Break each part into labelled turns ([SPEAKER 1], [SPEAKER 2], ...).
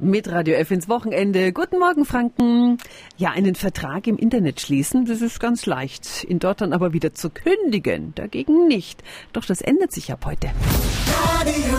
[SPEAKER 1] Mit Radio F ins Wochenende. Guten Morgen, Franken. Ja, einen Vertrag im Internet schließen, das ist ganz leicht. Ihn dort dann aber wieder zu kündigen, dagegen nicht. Doch das ändert sich ab heute.
[SPEAKER 2] Radio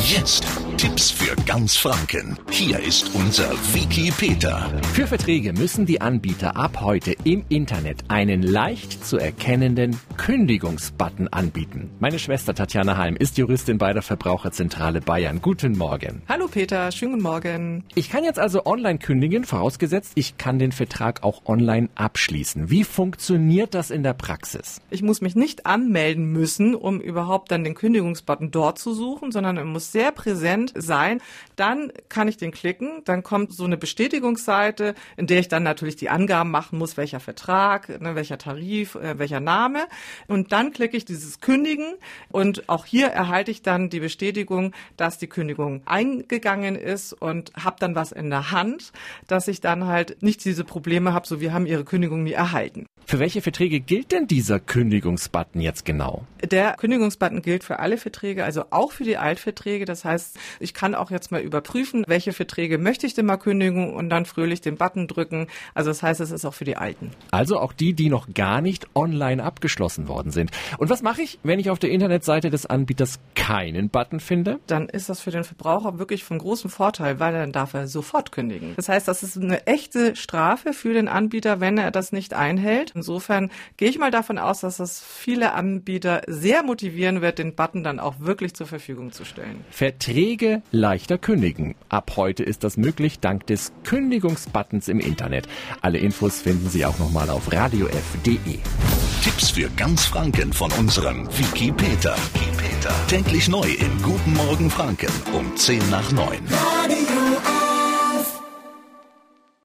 [SPEAKER 2] Jetzt Tipps für ganz Franken. Hier ist unser Wiki Peter.
[SPEAKER 3] Für Verträge müssen die Anbieter ab heute im Internet einen leicht zu erkennenden Kündigungsbutton anbieten. Meine Schwester Tatjana Heim ist Juristin bei der Verbraucherzentrale Bayern. Guten Morgen.
[SPEAKER 4] Hallo Peter, schönen guten Morgen.
[SPEAKER 3] Ich kann jetzt also online kündigen, vorausgesetzt, ich kann den Vertrag auch online abschließen. Wie funktioniert das in der Praxis?
[SPEAKER 4] Ich muss mich nicht anmelden müssen, um überhaupt dann den Kündigungsbutton dort zu suchen, sondern er muss sehr präsent sein. Dann kann ich den klicken, dann kommt so eine Bestätigungsseite, in der ich dann natürlich die Angaben machen muss, welcher Vertrag, ne, welcher Tarif, äh, welcher Name. Und dann klicke ich dieses Kündigen und auch hier erhalte ich dann die Bestätigung, dass die Kündigung eingegangen ist und habe dann was in der Hand, dass ich dann halt nicht diese Probleme habe, so wir haben Ihre Kündigung nie erhalten.
[SPEAKER 3] Für welche Verträge gilt denn dieser Kündigungsbutton jetzt genau?
[SPEAKER 4] Der Kündigungsbutton gilt für alle Verträge, also auch für die Altverträge. Das heißt, ich kann auch jetzt mal überprüfen, welche Verträge möchte ich denn mal kündigen und dann fröhlich den Button drücken. Also das heißt, es ist auch für die Alten.
[SPEAKER 3] Also auch die, die noch gar nicht online abgeschlossen worden sind. Und was mache ich, wenn ich auf der Internetseite des Anbieters keinen Button finde?
[SPEAKER 4] Dann ist das für den Verbraucher wirklich von großem Vorteil, weil dann darf er sofort kündigen. Das heißt, das ist eine echte Strafe für den Anbieter, wenn er das nicht einhält. Insofern gehe ich mal davon aus, dass das viele Anbieter sehr motivieren wird, den Button dann auch wirklich zur Verfügung zu stellen.
[SPEAKER 3] Verträge leichter kündigen. Ab heute ist das möglich dank des Kündigungsbuttons im Internet. Alle Infos finden Sie auch nochmal auf radiof.de.
[SPEAKER 2] Tipps für ganz Franken von unserem Wiki Peter. Wiki Peter. Täglich neu in Guten Morgen Franken um 10 nach 9.
[SPEAKER 5] Radio